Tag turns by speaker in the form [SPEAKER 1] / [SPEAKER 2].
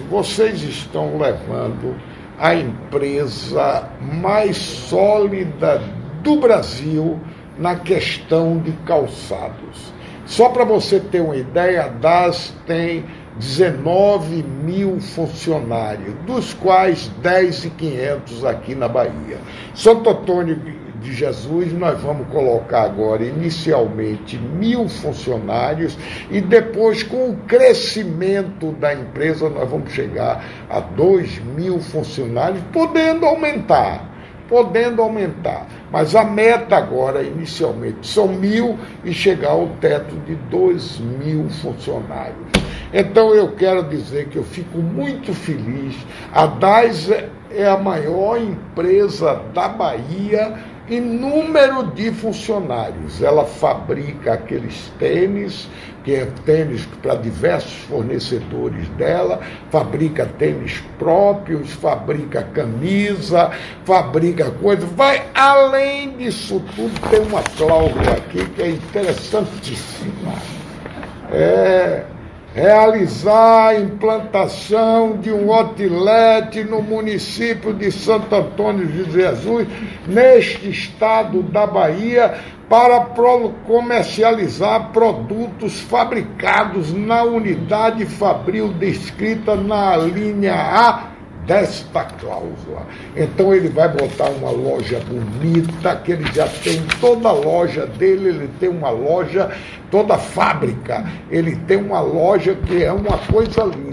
[SPEAKER 1] seguinte: vocês estão levando a empresa mais sólida do Brasil na questão de calçados. Só para você ter uma ideia, a DAS tem 19 mil funcionários, dos quais 10.500 aqui na Bahia. Santo Antônio de Jesus, nós vamos colocar agora inicialmente mil funcionários e depois, com o crescimento da empresa, nós vamos chegar a dois mil funcionários, podendo aumentar podendo aumentar. Mas a meta agora, inicialmente, são mil e chegar ao teto de dois mil funcionários. Então eu quero dizer que eu fico muito feliz. A DAS é a maior empresa da Bahia em número de funcionários. Ela fabrica aqueles tênis, que é tênis para diversos fornecedores dela, fabrica tênis próprios, fabrica camisa, fabrica coisas. Vai além disso tudo, tem uma cláusula aqui que é interessantíssima. É realizar a implantação de um outlet no município de Santo Antônio de Jesus, neste estado da Bahia, para comercializar produtos fabricados na unidade fabril descrita na linha A desta cláusula. Então ele vai botar uma loja bonita, que ele já tem toda a loja dele, ele tem uma loja, toda fábrica, ele tem uma loja que é uma coisa linda.